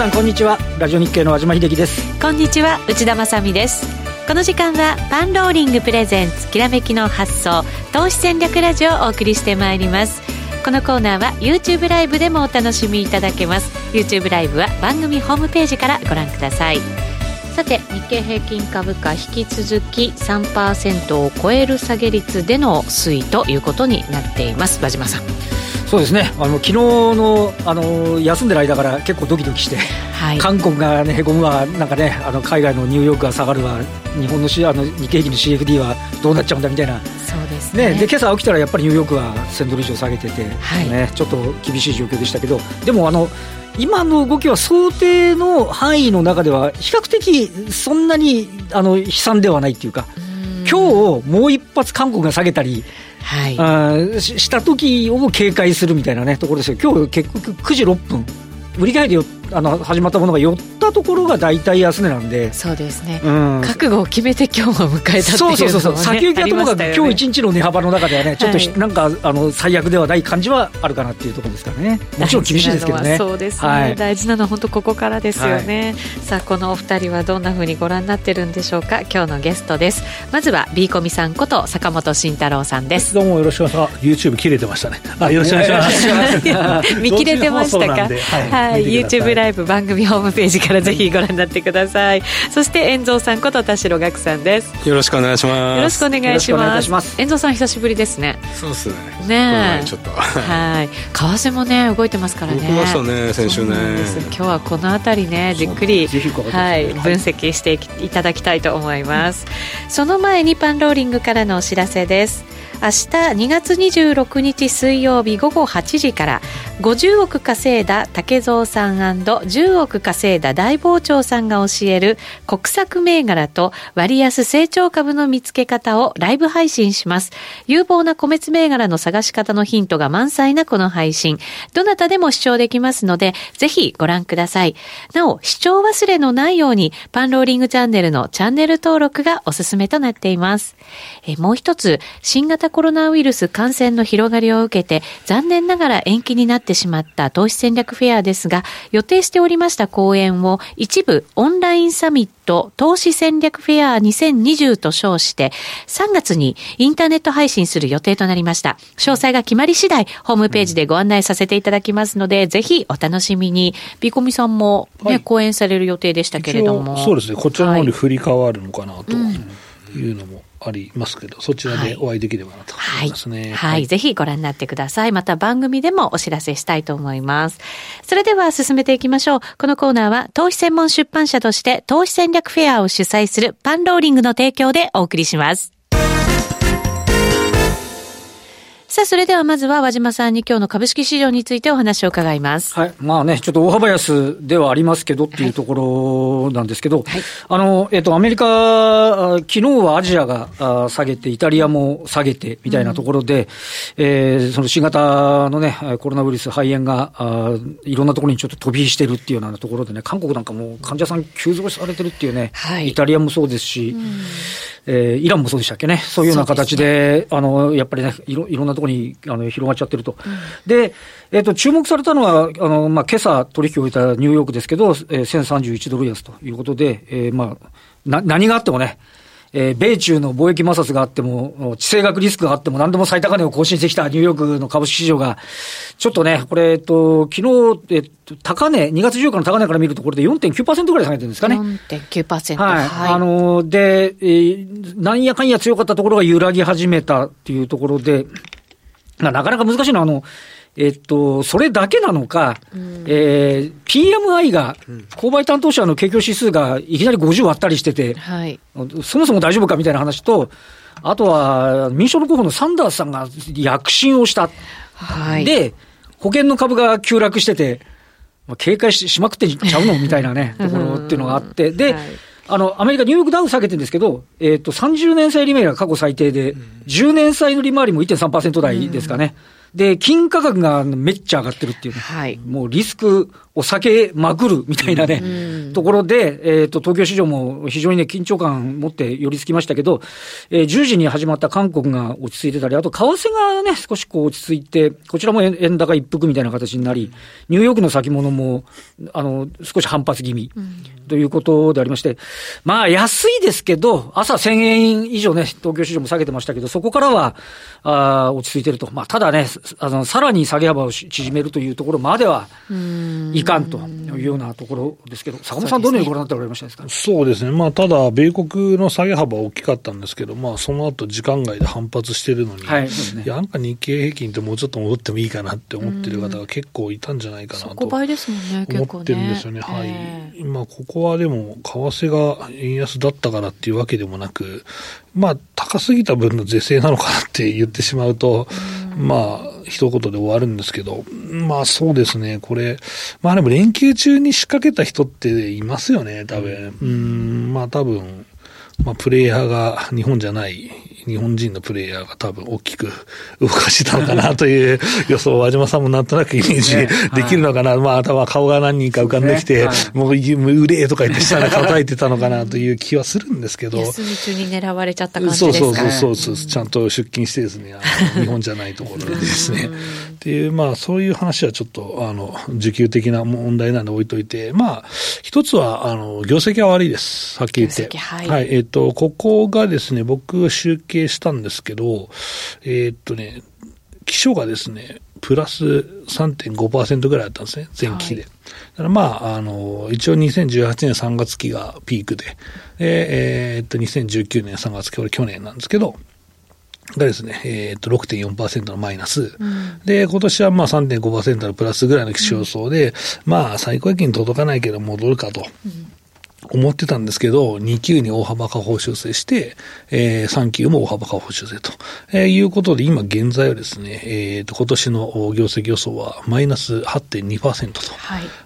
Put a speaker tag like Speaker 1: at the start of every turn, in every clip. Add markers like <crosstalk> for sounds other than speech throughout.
Speaker 1: 皆さんこんにちは。ラジオ日経の和島秀樹です。
Speaker 2: こんにちは内田まさです。この時間はパンローリングプレゼンツきらめきの発想投資戦略ラジオをお送りしてまいります。このコーナーは YouTube ライブでもお楽しみいただけます。YouTube ライブは番組ホームページからご覧ください。さて日経平均株価引き続き3%を超える下げ率での推移ということになっています。和島さん
Speaker 1: そうですね。あの昨日のあの休んでる間から結構ドキドキして、はい、韓国が、ね、へこむわなんかねあの海外のニューヨークが下がるわ日本のあの日経平均の CFD はどうなっちゃうんだみたいな。
Speaker 2: そうですね。
Speaker 1: ねで今朝起きたらやっぱりニューヨークは1000ドル以上下げてて、はい、ね、ちょっと厳しい状況でしたけどでもあの今の動きは想定の範囲の中では比較的そんなにあの悲惨ではないっていうか今日もう一発韓国が下げたりはい、あした時を警戒するみたいなねところですよ。今日結局9時6分。売り買いであの始まったものが寄ったところが大体安値なんで。
Speaker 2: そうですね、うん、覚悟を決めて今日を迎えたっていう、ね、そうそうそう
Speaker 1: 先行きはともかく、今日一日の値幅の中ではねちょっと、はい、なんかあの最悪ではない感じはあるかなっていうところですからね。もちろん厳しいですけどね。
Speaker 2: そうですね、はい、大事なのは本当ここからですよね、はい、さあこのお二人はどんなふうにご覧になってるんでしょうか。今日のゲストです。まずは B コミさんこと坂本慎太郎さんです。
Speaker 3: どうもよろしくお願いします。YouTube 切れてましたね。あよろしくお願いします。<laughs>
Speaker 2: 見切れてましたか？<laughs> はい、はい、YouTube ライブ <laughs> 番組ホームページからぜひご覧になってください。そして遠蔵さんこと田代岳さんです。
Speaker 4: よろしくお願いします。
Speaker 2: よろしくお願いします。遠蔵さん久しぶりですね。
Speaker 4: そうですね。
Speaker 2: ね
Speaker 4: ちょっと。
Speaker 2: はい。為替もね動いてますからね。
Speaker 4: 動きましたね先週ね。
Speaker 2: 今日はこの辺りねじっくりはい分析していただきたいと思います。その前にパンローリングからのお知らせです明日2月26日水曜日午後8時から50億稼いだ竹蔵さん &10 億稼いだ大傍聴さんが教える国策銘柄と割安成長株の見つけ方をライブ配信します。有望な個別銘柄の探し方のヒントが満載なこの配信。どなたでも視聴できますので、ぜひご覧ください。なお、視聴忘れのないように、パンローリングチャンネルのチャンネル登録がおすすめとなっています。えもう一つ、新型コロナウイルス感染の広がりを受けて、残念ながら延期になってしまった投資戦略フェアですが、予定しておりました講演を一部オンラインサミット投資戦略フェア2020と称して、3月にインターネット配信する予定となりました。詳細が決まり次第、ホームページでご案内させていただきますので、ぜひお楽しみに。ビコミさんもね、はい、講演される予定でしたけれども。
Speaker 3: そうですね、こちらの方に振り変わるのかなというのも。うんありますけど、そちらでお会いできればなと思いますね。はい。
Speaker 2: はい、ぜひご覧になってください。また番組でもお知らせしたいと思います。それでは進めていきましょう。このコーナーは投資専門出版社として投資戦略フェアを主催するパンローリングの提供でお送りします。さあ、それではまずは和島さんに今日の株式市場についてお話を伺います。
Speaker 1: はい。まあね、ちょっと大幅安ではありますけどっていうところなんですけど、はい、あの、えっ、と、アメリカ、昨日はアジアが下げて、イタリアも下げてみたいなところで、うん、えー、その新型のね、コロナウイルス肺炎があいろんなところにちょっと飛び火してるっていうようなところでね、韓国なんかも患者さん急増されてるっていうね、はい、イタリアもそうですし、うん。えー、イランもそうでしたっけね、そういうような形で、でね、あのやっぱりねいろ、いろんなところにあの広がっちゃってると。うん、で、えーと、注目されたのは、あのまあ今朝取引を終えたニューヨークですけど、えー、1031ドル安ということで、えーまあ、な何があってもね、えー、米中の貿易摩擦があっても、地政学リスクがあっても、何でも最高値を更新してきたニューヨークの株式市場が、ちょっとね、これ、えっと、昨日、えっと、高値、2月14日の高値から見ると、これで4.9%ぐらい下げてるんですかね。
Speaker 2: 4.9%。
Speaker 1: はい。はい、あの、で、えー、なんやかんや強かったところが揺らぎ始めたっていうところで、なかなか難しいのは、あの、えっと、それだけなのか、うん、えー、PMI が、購買担当者の景況指数がいきなり50割ったりしてて、はい、そもそも大丈夫かみたいな話と、あとは民主党の候補のサンダースさんが躍進をした。はい、で、保険の株が急落してて、まあ、警戒ししまくってちゃうの？みたいなね、ところっていうのがあって、で、はいあの、アメリカ、ニューヨークダウ下げてるんですけど、えっ、ー、と、30年債利回りが過去最低で、10年債の利回りも1.3%台ですかね。で、金価格がめっちゃ上がってるっていう、はい、もうリスクを避けまくるみたいなね、ところで、えっ、と、東京市場も非常にね、緊張感持って寄り付きましたけど、えー、10時に始まった韓国が落ち着いてたり、あと、為替がね、少しこう落ち着いて、こちらも円高一服みたいな形になり、ニューヨークの先物も、あの、少し反発気味、ということでありまして、まあ、安いですけど、朝1000円以上ね、東京市場も下げてましたけど、そこからは、あ落ち着いてると。まあ、ただね、あの、さらに下げ幅を縮めるというところまではいかんというようなところですけど、坂本さん、どのようにご覧になっておられましたですか？
Speaker 3: そうですね、まあ、ただ、米国の下げ幅は大きかったんですけど、まあ、その後時間外で反発してるのに、はいね、いや、なんか日経平均ってもうちょっと戻ってもいいかなって思ってる方が結構いたんじゃないかなと思ってるんですよね。はい。まあ、ここはでも、為替が円安だったからっていうわけでもなく、まあ、高すぎた分の是正なのかなって言ってしまうと、まあ、一言で終わるんですけど、まあそうですね、これ、まあでも連休中に仕掛けた人っていますよね、多分。うん、まあ多分、まあプレイヤーが日本じゃない日本人のプレイヤーが多分大きく動かしたのかなという予想を和島さんもなんとなくイメージできるのかな。まあ、頭顔が何人か浮かんできて、もう、うれえとか言って下で叩いてたのかなという気はするんですけど。
Speaker 2: 休み中に狙われちゃった感じですか？
Speaker 3: そうそうそうそう、ちゃんと出勤してですね、日本じゃないところでですね。っていう、まあ、そういう話はちょっと、あの、需給的な問題なんで置いといて、まあ、一つは、あの、業績は悪いです。はっきり言って。はい、はい。えっ、ー、と、ここがですね、僕集計したんですけど、えー、っとね、基礎がですね、プラス3.5%ぐらいあったんですね、前期で。はい、だからまあ、あの、一応2018年3月期がピークで、で、えー、っと、2019年3月期、これ去年なんですけど、がですね、えー、っと、6.4%のマイナス。うん、で、今年はまあ3.5%のプラスぐらいの基調予想で、うん、まあ、最高益に届かないけど戻るかと。うん思ってたんですけど、2級に大幅下方修正して、えー、3級も大幅下方修正と、えー、いうことで、今現在はですね、えー、と今年の業績予想はマイナス8.2%と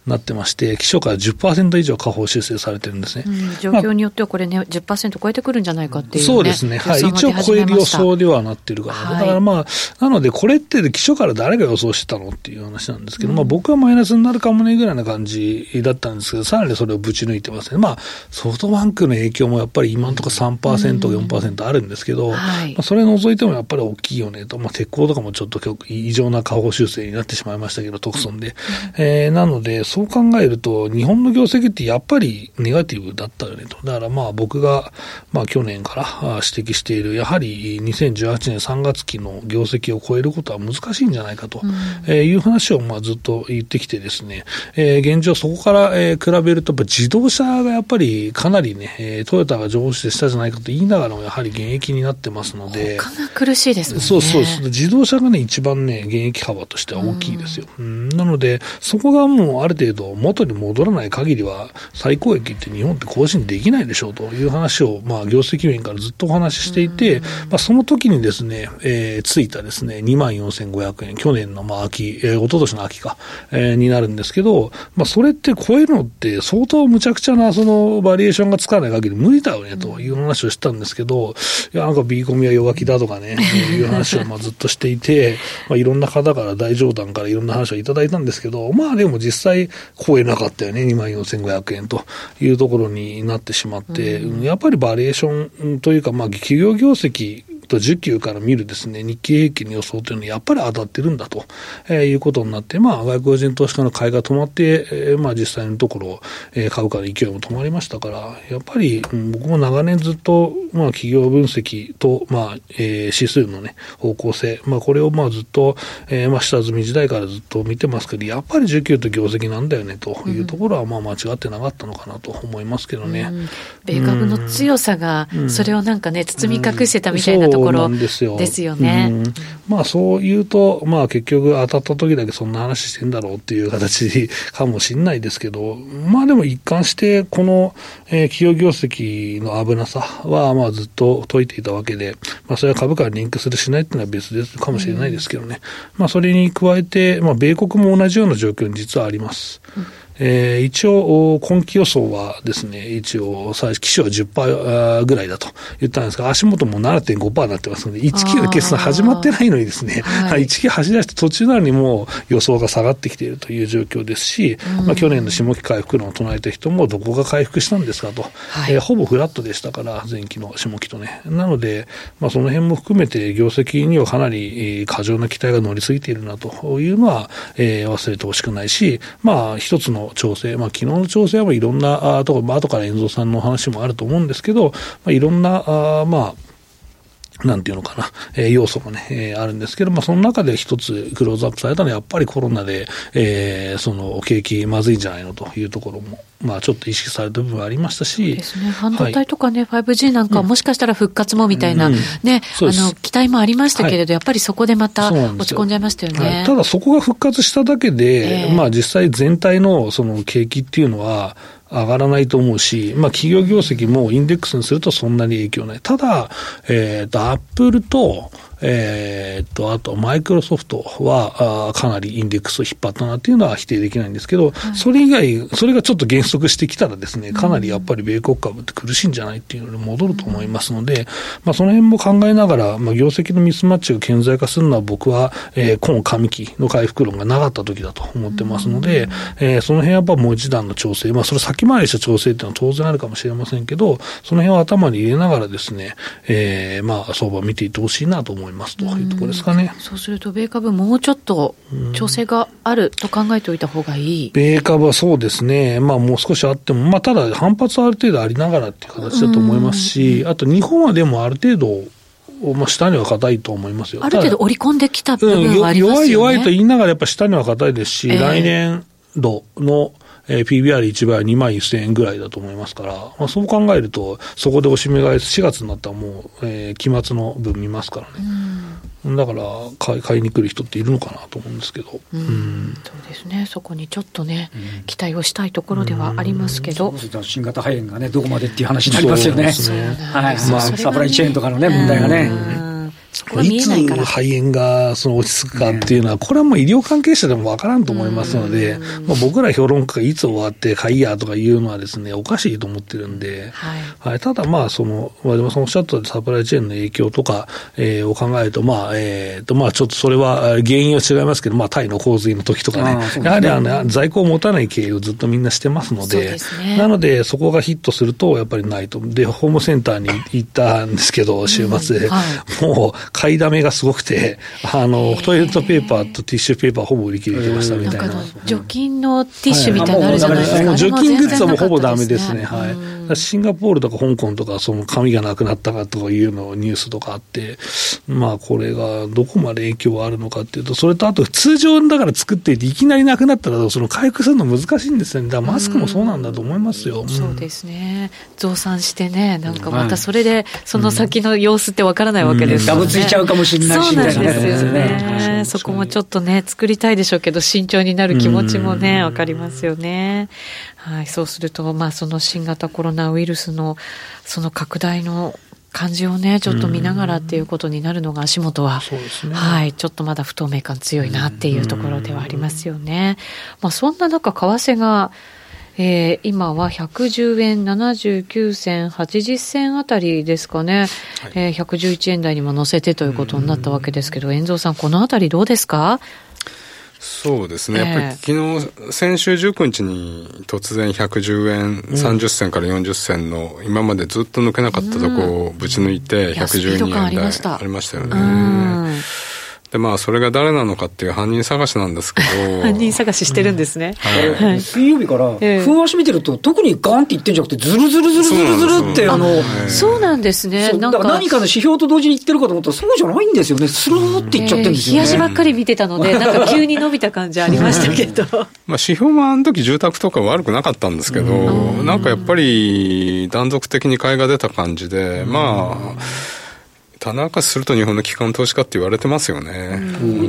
Speaker 3: なってまして、はい、基礎から10%以上下方修正されてるんですね。
Speaker 2: うん、状況によってはこれね、まあ、10%超えてくるんじゃないかっていう、ね、
Speaker 3: そうですね。はい。一応超える予想ではなってるかな。はい、だからまあ、なのでこれって基礎から誰が予想してたのっていう話なんですけど、うん、まあ僕はマイナスになるかもねぐらいな感じだったんですけど、さらにそれをぶち抜いてますね。まあ、ソフトバンクの影響もやっぱり今のところ3%、4%あるんですけど、はい、まあ、それ除いてもやっぱり大きいよねと、まあ、鉄鋼とかもちょっと異常な下方修正になってしまいましたけど、特損で。うん、えー、なので、そう考えると、日本の業績ってやっぱりネガティブだったよねと。だからまあ僕が、まあ去年から指摘している、やはり2018年3月期の業績を超えることは難しいんじゃないかと、えいう話をまあずっと言ってきてですね、えー、現状そこから、え比べると、自動車がやっぱりかなりね、えー、トヨタが上司でしたじゃないかと言いながらも、やはり現役になってますので。
Speaker 2: 他が苦しいですね。
Speaker 3: そうそう。自動車がね、一番ね、現役幅としては大きいですよ。うん、なので、そこがもうある程度元に戻らない限りは、最高益って日本って更新できないでしょうという話を、まあ、業績面からずっとお話ししていて、まあ、その時にですね、えー、ついたですね、24,500円、去年のまあ秋、えー、一昨年の秋か、えー、になるんですけど、まあ、それって超えるのって相当むちゃくちゃな、その、バリエーションがつかない限り無理だよね、という話をしたんですけど、いや、なんか B コミは弱気だとかね、<laughs> いう話をまあずっとしていて、まあ、いろんな方から大冗談からいろんな話をいただいたんですけど、まあでも実際超えなかったよね、24,500円というところになってしまって、うん、やっぱりバリエーションというか、まあ企業業績と需給から見るですね、日経平均の予想というのはやっぱり当たってるんだと、えー、いうことになって、まあ、外国人投資家の買いが止まって、えー、まあ、実際のところ、えー、株価の勢いも止まりましたから、やっぱり、うん、僕も長年ずっと、まあ、企業分析と、まあ、えー、指数のね、方向性、まあ、これをまあ、ずっと、えー、まあ、下積み時代からずっと見てますけど、やっぱり需給と業績なんだよね、というところは、まあ、間違ってなかったのかなと思いますけどね。うん、
Speaker 2: 米株の強さが、それをなんかね、包み隠してたみたいなところですよ。ですよね。うん、
Speaker 3: まあそう言うと、まあ結局当たった時だけそんな話してんだろうっていう形かもしれないですけど、まあでも一貫してこの、えー、企業業績の危なさはまあずっと解いていたわけで、まあそれは株価にリンクするしないっていうのは別ですかもしれないですけどね。うん、まあそれに加えて、まあ米国も同じような状況に実はあります。うんえー、一応、今期予想はですね、一応、最初、機種は10%ぐらいだと言ったんですが、足元も7.5%になってますので、1期の決算始まってないのにですね、はい、1期走り出して途中なのにも予想が下がってきているという状況ですし、うん、まあ、去年の下期回復論を唱えた人もどこが回復したんですかと、はい、えー、ほぼフラットでしたから、前期の下期とね。なので、まあ、その辺も含めて業績にはかなり過剰な期待が乗りすぎているなというのは、えー、忘れてほしくないし、まあ、一つの調整、まあ、昨日の調整はいろんなあところ、まあ後から遠藤さんの話もあると思うんですけど、まあ、いろんな、あまあ、なんていうのかな、えー、要素がね、えー、あるんですけど、まあ、その中で一つクローズアップされたのは、やっぱりコロナで、えー、その景気まずいんじゃないのというところも、まあ、ちょっと意識された部分はありましたし。
Speaker 2: ですね。半導体とかね、はい、5G なんか、もしかしたら復活もみたいな、うん、ね、あの、期待もありましたけれど、はい、やっぱりそこでまた落ち込んじゃいましたよね。
Speaker 3: はい、ただ、そこが復活しただけで、えー、まあ、実際全体のその景気っていうのは、上がらないと思うし、まあ、企業業績もインデックスにするとそんなに影響ない。ただ、えっ、ー、と、アップルと、えー、っと、あと、マイクロソフトは、あかなりインデックスを引っ張ったなっていうのは否定できないんですけど、はい、それ以外、それがちょっと減速してきたらですね、かなりやっぱり米国株って苦しいんじゃないっていうのに戻ると思いますので、まあ、その辺も考えながら、まあ、業績のミスマッチが顕在化するのは僕は、えー、今上期の回復論がなかった時だと思ってますので、えー、その辺はやっぱもう一段の調整、まあ、それ先回りした調整っていうのは当然あるかもしれませんけど、その辺を頭に入れながらですね、えー、まあ、相場を見ていってほしいなと思いますというところです。かね。
Speaker 2: そうすると、米株、もうちょっと調整があると考えておいた方がいい、
Speaker 3: 米株はそうですね、まあ、もう少しあっても、まあ、ただ、反発はある程度ありながらっていう形だと思いますし、あと日本はでもある程度、まあ、下には硬いと思いますよ。
Speaker 2: ある程度織り込んできた部分はありますよね、
Speaker 3: うん、弱い弱いと言いながら、やっぱ下には硬いですし、えー、来年度のえー、PBR1 倍は2万1000円ぐらいだと思いますから、まあ、そう考えると、そこでおしめ買い、4月になったらもう、えー、期末の分見ますからね。だから買い、買いに来る人っているのかなと思うんですけど。
Speaker 2: うん、そうですね、そこにちょっとね、期待をしたいところではありますけど。
Speaker 1: 新型肺炎がね、どこまでっていう話になりますよね。はい。まあ、サプライチェーンとかのね、問題がね。
Speaker 3: そこいつ肺炎がその落ち着くかっていうのは、これはもう医療関係者でもわからんと思いますので、まあ、僕ら評論家がいつ終わってかいやとかいうのはですね、おかしいと思ってるんで、はい、はい、ただまあ、その、和島さんおっしゃったサプライチェーンの影響とか、えー、を考えると、まあ、えー、と、まあ、ちょっとそれは原因は違いますけど、まあ、タイの洪水の時とかね、ね。やはりあの在庫を持たない経営をずっとみんなしてますので、でね、なので、そこがヒットすると、やっぱりないと。で、ホームセンターに行ったんですけど、週末で、はい、もう、買いだめがすすごくて、あの、トイレットペーパーとティッシュペーパーほぼ売り切れてましたみたいな。
Speaker 2: 除菌のティッシュみたいなのあるじゃないですか。
Speaker 3: 除菌グッズはもうほぼダメですね。はい。シンガポールとか香港とか、その紙がなくなったかとかいうのニュースとかあって、まあこれがどこまで影響あるのかっていうと、それとあと通常だから作っていて、いきなりなくなったら、その回復するの難しいんですよね。だからマスクもそうなんだと思いますよ。
Speaker 2: そうですね。増産してね、なんかまたそれで、その先の様子ってわからないわけです
Speaker 1: よね。ダブついちゃうかもしれない
Speaker 2: そうなんですよね。そこもちょっとね、作りたいでしょうけど、慎重になる気持ちもね、わかりますよね。はい、そうすると、まあ、その新型コロナウイルスの、その拡大の感じをね、ちょっと見ながらっていうことになるのが足元は、ね、はい、ちょっとまだ不透明感強いなっていうところではありますよね。まあ、そんな中、為替が、えー、今は110円79銭80銭あたりですかね、はい、えー、111円台にも乗せてということになったわけですけど、遠藤さん、このあたりどうですか？
Speaker 4: そうですね、やっぱり昨日、先週19日に突然110円30銭から40銭の、今までずっと抜けなかったとこをぶち抜いて、112円台ありましたよね。で、まあ、それが誰なのかっていう犯人探しなんですけど。<laughs>
Speaker 2: 犯人探ししてるんですね。
Speaker 1: はい、水曜日から、ふん足見てると、特にガンって言ってんじゃなくて、ずるずるずるずるずるって、あの、
Speaker 2: そうなんですね。
Speaker 1: だから何かの指標と同時に言ってるかと思ったら、そうじゃないんですよね。スローって言っちゃってるんですよね。
Speaker 2: 冷やしばっかり見てたので、<laughs> なんか急に伸びた感じありましたけど。<laughs> まあ、
Speaker 4: 指標もあの時住宅とか悪くなかったんですけど、なんかやっぱり断続的に買いが出た感じで、まあ、棚明かしすると日本の機関投資家って言われてますよね。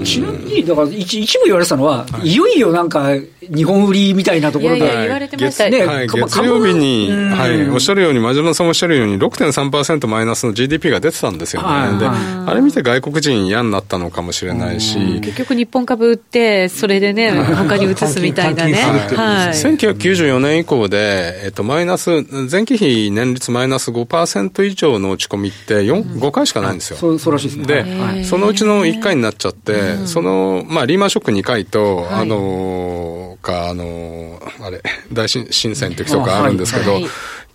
Speaker 1: ちなみに、だから一一部言われてたのは、はい、いよいよなんか、日本売りみたいなところで、
Speaker 2: 言われてました。
Speaker 4: ね、はい、月曜日に、はい、おっしゃるように、真島さんおっしゃるように、6.3%マイナスの GDP が出てたんですよね。はい、で、あれ見て外国人嫌になったのかもしれないし。
Speaker 2: 結局日本株売って、それでね、他に移すみたいなね。
Speaker 4: はい、1994年以降で、えっと、マイナス、前期比年率マイナス5%以上の落ち込みって4、5回しかないんですよ。
Speaker 1: そうそうらしいですね。
Speaker 4: で、そのうちの1回になっちゃって、その、まあ、リーマンショック2回と、あの、か、あの、あれ、<laughs> 大震災の時とかあるんですけど、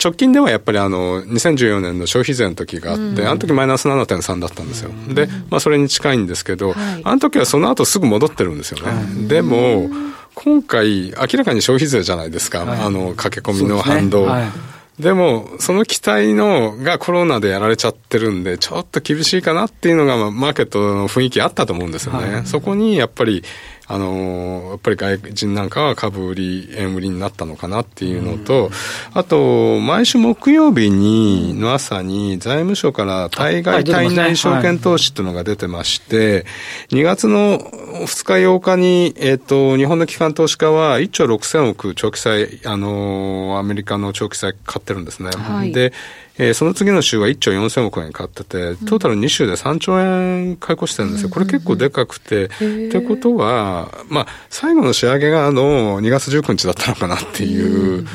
Speaker 4: 直近ではやっぱりあの、2014年の消費税の時があって、あの時マイナス7.3だったんですよ。で、まあそれに近いんですけど、あの時はその後すぐ戻ってるんですよね。でも、今回、明らかに消費税じゃないですか、あの、駆け込みの反動。でも、その期待のがコロナでやられちゃってるんで、ちょっと厳しいかなっていうのが、マーケットの雰囲気あったと思うんですよね。はい、そこにやっぱり、あの、やっぱり外人なんかは株売り、円売りになったのかなっていうのと、あと、毎週木曜日に、の朝に財務省から対外対内証券投資っていうのが出てまして、2月の2日8日に、えっ、と、日本の機関投資家は1兆6000億長期債、あの、アメリカの長期債買ってるんですね。はい、で、えー、その次の週は1兆4000億円買ってて、トータル2週で3兆円買い越してるんですよ。これ結構でかくて、ってことは、まあ、最後の仕上げがあの2月19日だったのかなっていう。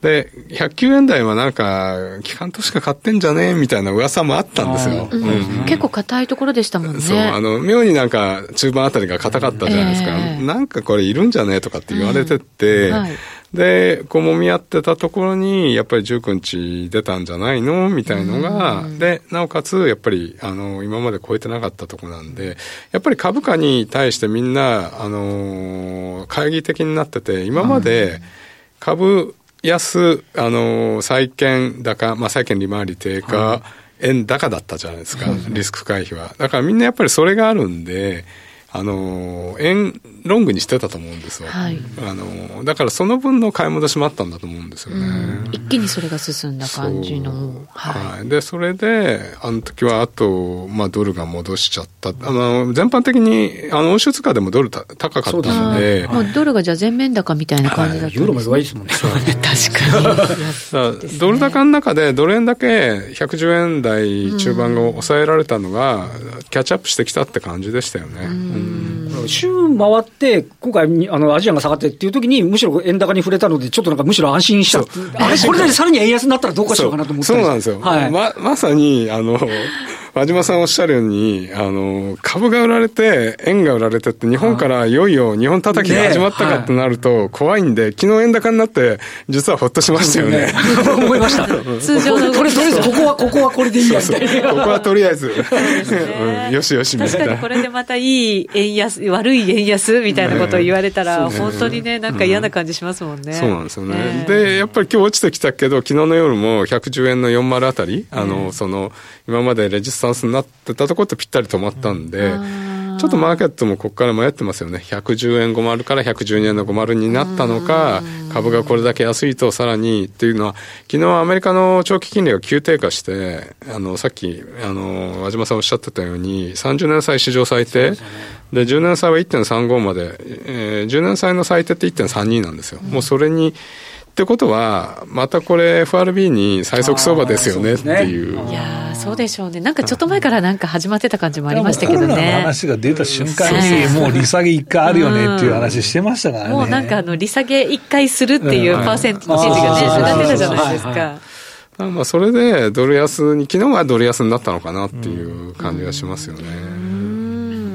Speaker 4: で、109円台はなんか、機関としか買ってんじゃね？えみたいな噂もあったんですよ。うんうん、
Speaker 2: 結構硬いところでしたもんね。
Speaker 4: そう、あの、妙になんか中盤あたりが硬かったじゃないですか。えー、なんかこれいるんじゃね？えとかって言われてて、うん。はい、で、こう揉み合ってたところに、やっぱり19日出たんじゃないの？みたいのが、で、なおかつ、やっぱり、あの、今まで超えてなかったとこなんで、やっぱり株価に対してみんな、あの、懐疑的になってて、今まで株、安、あの、債券高、まあ、債券利回り低下、はい、円高だったじゃないですか、リスク回避は。だからみんなやっぱりそれがあるんで、あの、円ロングにしてたと思うんですよ。はい、あの、だからその分の買い戻しもあったんだと思うんですよね。
Speaker 2: 一気にそれが進んだ感じの。
Speaker 4: はい、はい。で、それで、あの時はあと、まあドルが戻しちゃった。あの、全般的に、あの、欧州通貨でもドルた高かったので。
Speaker 2: もうドルがじゃあ全面高みたいな感じだったんです、
Speaker 1: ユーロも弱いですもんね。<laughs>
Speaker 2: 確か
Speaker 4: に。ドル高の中でドル円だけ110円台中盤が抑えられたのが、キャッチアップしてきたって感じでしたよね。
Speaker 1: 週回って、今回、あのアジアが下がってっていう時に、むしろ円高に触れたので、ちょっとなん。かむしろ安心した。あれ、これでさらに円安になったらどうかしようかなと思って
Speaker 4: そうなん。ですよ。はい、ままさに、あの、和島さんおっしゃるように、あの、株が売られて、円が売られてって、日本からいよいよ日本叩きが始まったかってなると、怖いんで、昨日円高になって、実はほっとしましたよね。
Speaker 1: 思いました。<laughs>
Speaker 2: 通常の
Speaker 1: とりあえず、ここは、ここはこれでいいや。
Speaker 4: そうここはとりあえず、うん、よしよしみたいな。確か
Speaker 2: にこれでまたいい円安、悪い円安みたいなことを言われたら、本当にね、なんか嫌な感じしますもんね。
Speaker 4: そうなんですよね。で、やっぱり今日落ちてきたけど、昨日の夜も110円の40あたり、あの、その、今までレジスタンスになってたところとぴったり止まったんで、ちょっとマーケットもここから迷ってますよね。110円50から112円の50になったのか、株がこれだけ安いとさらにっていうのは、昨日アメリカの長期金利が急低下して、あの、さっき、あの、和島さんおっしゃってたように、30年債史上最低。で、10年債は1.35まで、えー、10年債の最低って1.32なんですよ。もうそれに、ってことは、またこれ FRB に最速相場ですよねっていう。
Speaker 2: いやそうでしょうね。なんかちょっと前からなんか始まってた感じもありましたけどね。コロナ
Speaker 3: の話が出た瞬間に、もう利下げ一回あるよねっていう話してましたからね。
Speaker 2: もうなんかあの、利下げ一回するっていうパーセンテージがね、上がってたじゃないですか。
Speaker 4: まあそれでドル安に、昨日はドル安になったのかなっていう感じがしますよね。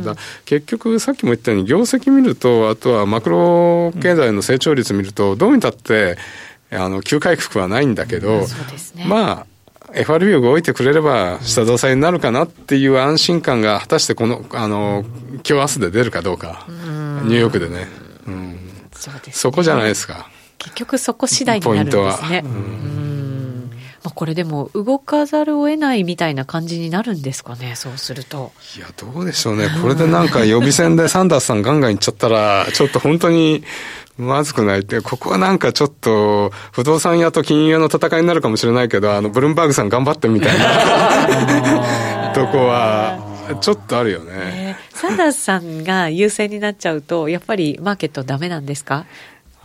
Speaker 4: だ。結局さっきも言ったように業績見るとあとはマクロ経済の成長率見るとどう見たってあの急回復はないんだけど、ね、まあ FRB が動いてくれれば下支えになるかなっていう安心感が果たしてこのあの今日明日で出るかどうか。ニューヨークでね、うん、そね。そこじゃないですか。
Speaker 2: 結局そこ次第になるんですね。ポイントは。うんまあ、これでも動かざるを得ないみたいな感じになるんですかね、そうすると。
Speaker 4: いや、どうでしょうね。これでなんか予備選でサンダースさんガンガンいっちゃったら、ちょっと本当にまずくないって、ここはなんかちょっと、不動産屋と金融屋の戦いになるかもしれないけど、あの、ブルンバーグさん頑張ってみたいな。とこは、ちょっとあるよね、
Speaker 2: えー、サンダースさんが優勢になっちゃうと、やっぱりマーケットダメなんですか？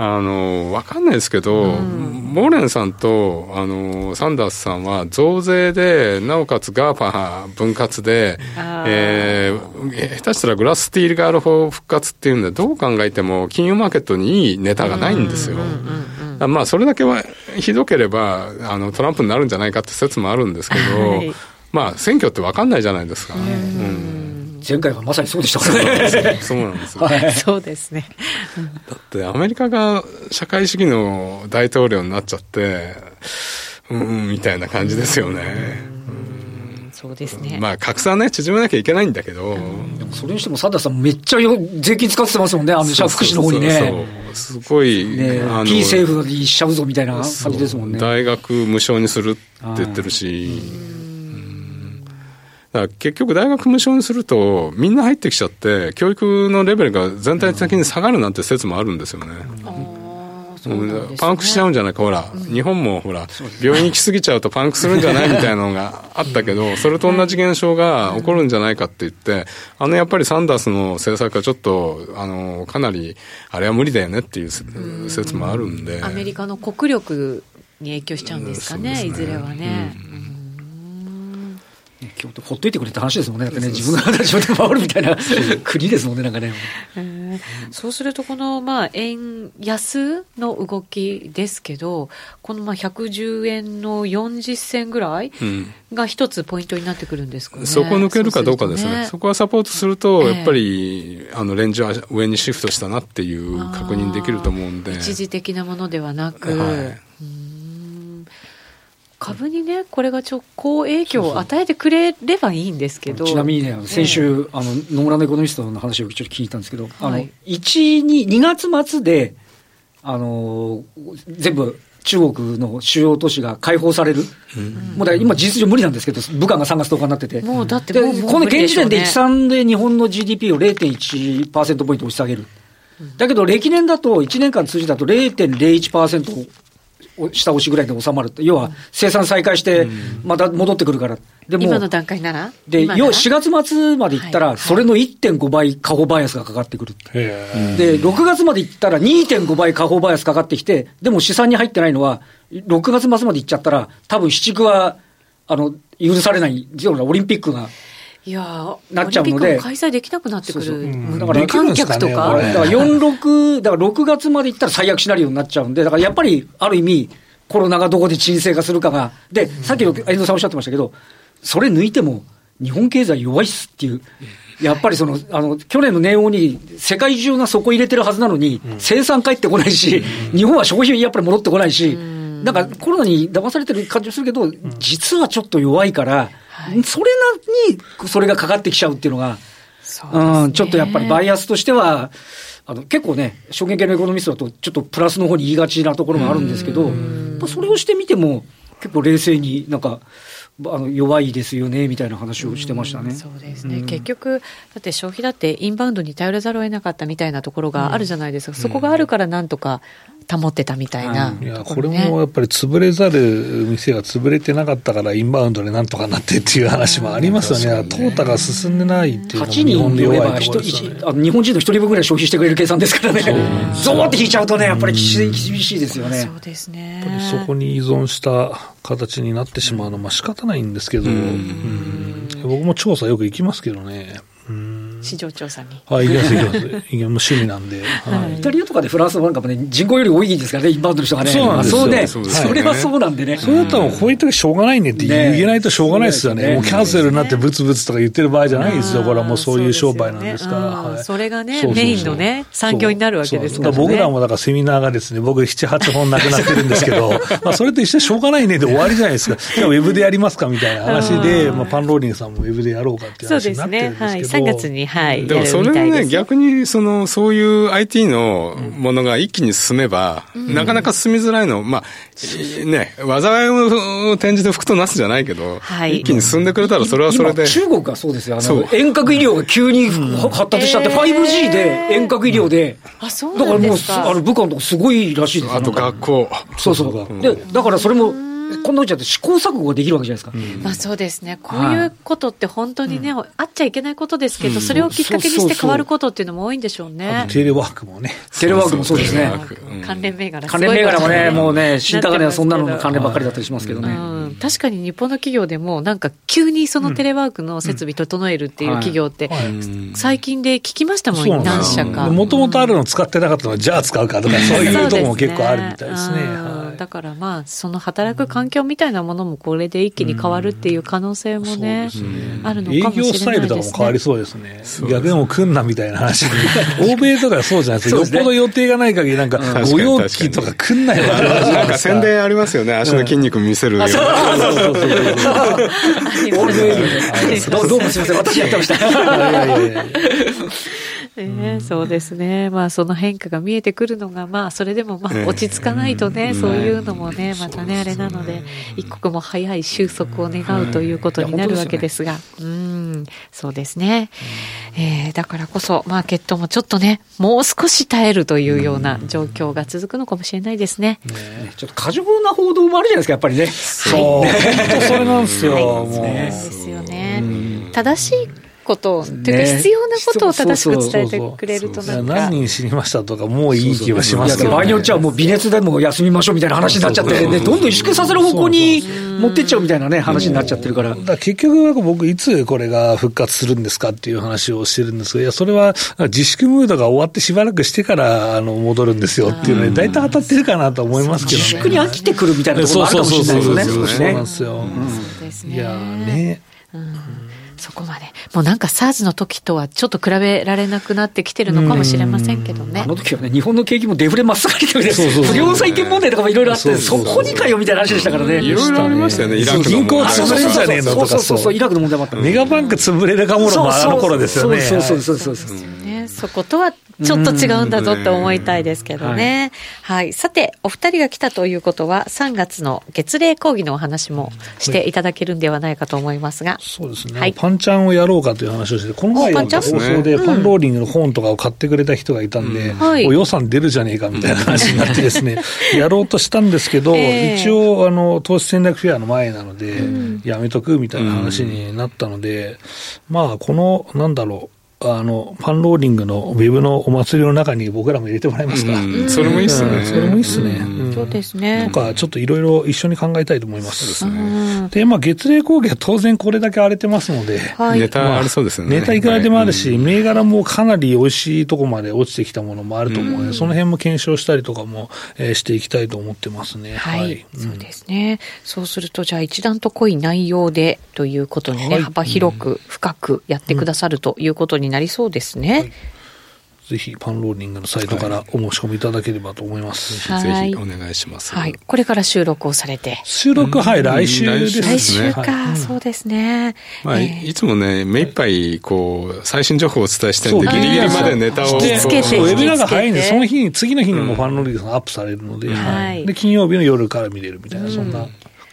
Speaker 4: あの、わかんないですけど、うん、ウォーレンさんと、あの、サンダースさんは増税で、なおかつ GAFA分割で、えー、下手したらグラススティールガール法復活っていうんで、どう考えても金融マーケットにいいネタがないんですよ。まあ、それだけはひどければ、あの、トランプになるんじゃないかって説もあるんですけど、はい、まあ、選挙ってわかんないじゃないですか。うん
Speaker 1: 前回はまさにそうでしたから
Speaker 4: ね。<laughs> そうなんですよ、は
Speaker 2: い、そうですね。
Speaker 4: だってアメリカが社会主義の大統領になっちゃって、うん、みたいな感じですよね。
Speaker 2: そうですね。
Speaker 4: まあ、格差ね、縮めなきゃいけないんだけど。
Speaker 1: それにしても、サダさんめっちゃよ税金使ってますもんね、あの、福祉の方にね。
Speaker 4: すごい、
Speaker 1: ね、あの、P 政府にしちゃうぞみたいな感じですもんね。
Speaker 4: 大学無償にするって言ってるし。だから結局大学無償にすると、みんな入ってきちゃって、教育のレベルが全体的に下がるなんて説もあるんですよね。うん、パンクしちゃうんじゃないか、ほら、うん、日本もほら、病院行き過ぎちゃうとパンクするんじゃないみたいなのがあったけど、それと同じ現象が起こるんじゃないかって言って、あのやっぱりサンダースの政策はちょっと、あの、かなり、あれは無理だよねっていう説もあるんで。
Speaker 2: アメリカの国力に影響しちゃうんですかね、ねいずれはね。うん
Speaker 1: 京都ほっといてくれって話ですもんね、だってね、自分が自分で回るみたいな国ですもんね、なんかね。
Speaker 2: そうすると、この、まあ、円安の動きですけど、このまあ110円の40銭ぐらいが一つポイントになってくるんですか、ね。うん、
Speaker 4: そこ抜けるかどうかですね、そ、ね、こはサポートすると、やっぱり、えー、あのレンジは上にシフトしたなっていう確認できると思うんで。
Speaker 2: 一時的なものではなく。はい株にね、これが直行影響を与えてくれればいいんですけど。
Speaker 1: ちなみにね、先週、えー、あの、野村のエコノミストの話をちょっと聞いたんですけど、はい、あの、1、2、2月末で、あの、全部、中国の主要都市が解放される、うん、もうだ今、事実上無理なんですけど、武漢が3月10日になってて、
Speaker 2: もうだって
Speaker 1: この現時点で13で日本の GDP を0.1%ポイント押し下げる、だけど歴年だと、1年間通じだと0.01%下押しぐらいで収まる要は生産再開して、また戻ってくるから。
Speaker 2: でも今の段階なら？
Speaker 1: で、要4月末までいったら、それの1.5倍過保バイアスがかかってくる。で、6月までいったら2.5倍過保バイアスかかってきて、でも試算に入ってないのは、6月末までいっちゃったら、多分七区は、あの、許されない、オリンピックが
Speaker 2: いや
Speaker 1: なっちゃうので。
Speaker 2: 開催できなくなってくる。そう
Speaker 1: そうだから観客とか。だから4、6、だから6月までいったら最悪シナリオになっちゃうんで、だからやっぱりある意味、コロナがどこで沈静化するかが。で、さっきの遠藤さんおっしゃってましたけど、それ抜いても日本経済弱いっすっていう。やっぱりその、あの、去年の年王に世界中が底入れてるはずなのに、生産返ってこないし、日本は消費やっぱり戻ってこないし、なんかコロナに騙されてる感じするけど、実はちょっと弱いから、それなにそれがかかってきちゃうっていうのが、うん、ちょっとやっぱりバイアスとしては、あの結構ね、証券系のエコノミストだと、ちょっとプラスの方に言いがちなところもあるんですけど、それをしてみても、結構冷静になんか、あの弱いですよねみたいな話をしてましたね。
Speaker 2: そうですね、結局、だって消費だってインバウンドに頼らざるを得なかったみたいなところがあるじゃないですか、そこがあるからなんとか保ってたみたいな、
Speaker 3: ね、いやこれもやっぱり潰れざる店が潰れてなかったから、インバウンドでなんとかなってっていう話もありますよね、淘汰が進んでないっていうのも日本で弱いところですよね。
Speaker 1: あ日本人の一人分ぐらい消費してくれる計算ですからね、ゾーって引いちゃうとね、やっぱり厳しいですよね。
Speaker 2: そうですね。
Speaker 3: やっぱりそこに依存した形になってしまうのは、まあ仕方ないんですけど、うん。僕も調査よく行きますけどね。
Speaker 2: 市場調査に。
Speaker 3: はい、行きます、行きます。も趣味なんで。
Speaker 1: はい、イタリアとかでフランスなんかもね、人口より多いですからね、インバウンドの人がね。
Speaker 3: そうなんです
Speaker 1: そうね、それはそうなんでね。
Speaker 3: そうだったら、こういう時しょうがないねって言えないとしょうがないですよね。もうキャンセルになってブツブツとか言ってる場合じゃないですよ。これはもうそういう商売なんですから。
Speaker 2: それがね、メインのね、産業になるわけですから
Speaker 3: 僕らもだからセミナーがですね、僕7、8本なくなってるんですけど、<laughs> まあそれと一緒にしょうがないねで終わりじゃないですか。じゃあウェブでやりますかみたいな話で、まあパンローリングさんもウェブでやろうかっていう話になってるんですけど。そうですね。はい。3月に、はい。
Speaker 2: でもそれ
Speaker 4: はね、逆に、その、そういう IT のものが一気に進めば、うん、なかなか進みづらいの、まあ、ね、災いを転じて服となすじゃないけど、はい、一気に進んでくれたら、それはそれで。
Speaker 1: 中国がそうですよ。あの、遠隔医療が急に発達しちゃって、うん、5G で遠隔医療で、
Speaker 2: うん、あ、そうだからもう、
Speaker 1: あの、武漢のとこすごいらしいです
Speaker 4: あと学校。
Speaker 1: そうそう。で、だからそれも、こん。なうちだって試行錯誤できるわけじゃないですか。
Speaker 2: まあそうですね。こういうことって本当にね、あっちゃいけないことですけど、それをきっかけにして変わることっていうのも多いんでしょうね。
Speaker 3: テレワークもね。
Speaker 1: テレワークもそうですね。
Speaker 2: 関連銘柄
Speaker 1: 関連銘柄もね、もうね、新高値はそんなのの関連ばっかりだったりしますけどね。
Speaker 2: 確かに日本の企業でも、なんか急にそのテレワークの設備整えるっていう企業って、最近で聞きましたもん、何社か。
Speaker 3: もともとあるの使ってなかったのじゃあ使うかとか、そういうとこも結構あるみたいですね。
Speaker 2: だからまあ、その働く環境みたいなものもこれで一気に変わるっていう可能性もね、あるのかもしれないですね。営業スタイルとかも変わりそうですね。逆にも来んなみたいな話。<laughs> 欧米とかそうじゃないですか。よっぽど予定がない限り、なんか、御用機とか来んないわ。
Speaker 4: なんか宣伝ありますよね。足の筋肉見せる。そうそうそうそう。
Speaker 1: どうもすみません。私やってました。<laughs> いやいやいや。
Speaker 2: ね、うん、そうですね、まあ、その変化が見えてくるのが、まあ、それでもまあ落ち着かないとね、そういうのもね、またね、あれなので、一刻も早い収束を願うということになるわけですが、うん、そうですね、えー、だからこそ、マーケットもちょっとね、もう少し耐えるというような状況が続くのかもしれないですね。
Speaker 1: ねちょっと過剰な報道もあるじゃないですか、やっぱりね。
Speaker 3: そう、本当それなんですよ。はい、
Speaker 2: そうですよね。正しいことを、ね、というか必要なことを正しく伝えてくれるとなんか
Speaker 3: 何人死にましたとかもういい気はしますけど、
Speaker 1: ね、場合によっちゃもう微熱でも休みましょうみたいな話になっちゃって、ね、どんどん萎縮させる方向に持ってっちゃうみたいなね話になっちゃってるから。
Speaker 3: から結局僕いつこれが復活するんですかっていう話をしてるんですが、いや、それは自粛ムードが終わってしばらくしてからあの戻るんですよっていうので、大体当たってるかなと思いますけどね。
Speaker 1: 自粛に飽きてくるみたいなところもあるかもしれないですね。
Speaker 3: そうなんですよ。いやね。
Speaker 2: うんそこまで。もうなんか SARS の時とはちょっと比べられなくなってきてるのかもしれませんけどね。
Speaker 1: あの時はね、日本の景気もデフレ真っ盛りで、不良債権問題とかもいろいろあって、そこにかよみたいな話でしたからね。
Speaker 4: いろいろありましたよね、イラクの。
Speaker 3: 銀行潰れんじゃねえのとか。
Speaker 1: そうそうそう、イラクの問題もあった。
Speaker 3: メガバンク潰れるかものもあの頃ですよね。
Speaker 1: そうそうそうそう。
Speaker 2: そことはちょっと違うんだぞって思いたいですけどね。はい、さて、お二人が来たということは、3月の月例講義のお話もしていただけるんではないかと思いますが。
Speaker 3: そうですね。はい、パンチャンをやろうかという話をして、この前やった放送でパンローリングの本とかを買ってくれた人がいたんで、お予算出るじゃねえかみたいな話になってですね、<laughs> やろうとしたんですけど、えー、一応、あの、投資戦略フェアの前なので、やめとくみたいな話になったので、まあ、この、なんだろう、あの、ファンローリングのウェブのお祭りの中に僕らも入れてもらえますか？
Speaker 4: それもいいっすね。
Speaker 3: それもいいっすね。
Speaker 2: そうですね。
Speaker 3: とか、ちょっといろいろ一緒に考えたいと思います。そうですね。で、まあ、月例講義は当然これだけ荒れてますので、
Speaker 4: ネタありそうですね。
Speaker 3: ネタいくらでもあるし、銘柄もかなり美味しいとこまで落ちてきたものもあると思うので、その辺も検証したりとかも、えしていきたいと思ってますね。
Speaker 2: はい。そうですね。そうすると、じゃあ一段と濃い内容でということにね、幅広く深くやってくださるということになりそうですね。ね。
Speaker 3: ぜひパンローリングのサイトからお申し込みいただければと思います。
Speaker 4: はい、ぜひお願いします。
Speaker 2: はい。これから収録をされて。
Speaker 3: 収録、はい、来週ですね。
Speaker 2: 来週か、はい、そうですね。
Speaker 4: まあ、いつもね、目いっぱい、こう、最新情報をお伝えしてるんで、ギリギリまでネタを。
Speaker 2: 引きつけて。ウ
Speaker 3: ェビナーが早いんで、その日に、次の日にもファンローリングがアップされるので、はい。で、金曜日の夜から見れるみたいな、そんな。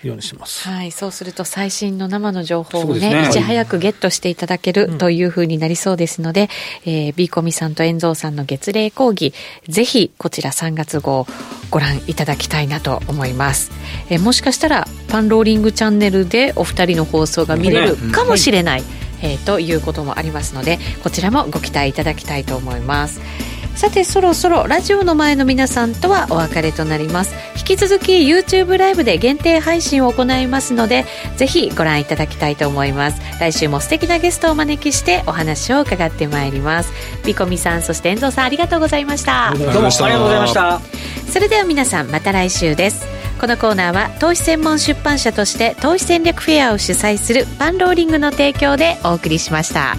Speaker 3: ようにします。
Speaker 2: はい、そうすると最新の生の情報をね、ねいち早くゲットしていただけるというふうになりそうですので、うん、えー、ビーコミさんと遠蔵さんの月例講義、ぜひこちら3月号ご覧いただきたいなと思います。えー、もしかしたらパンローリングチャンネルでお二人の放送が見れるかもしれない、ねうん、えー、ということもありますので、こちらもご期待いただきたいと思います。さてそろそろラジオの前の皆さんとはお別れとなります。引き続き YouTube ライブで限定配信を行いますのでぜひご覧いただきたいと思います。来週も素敵なゲストをお招きしてお話を伺ってまいります。ビコミさんそして遠藤さんありがとうございました。
Speaker 1: どうも。ありがとうございました。
Speaker 2: それでは皆さんまた来週です。このコーナーは投資専門出版社として投資戦略フェアを主催するパンローリングの提供でお送りしました。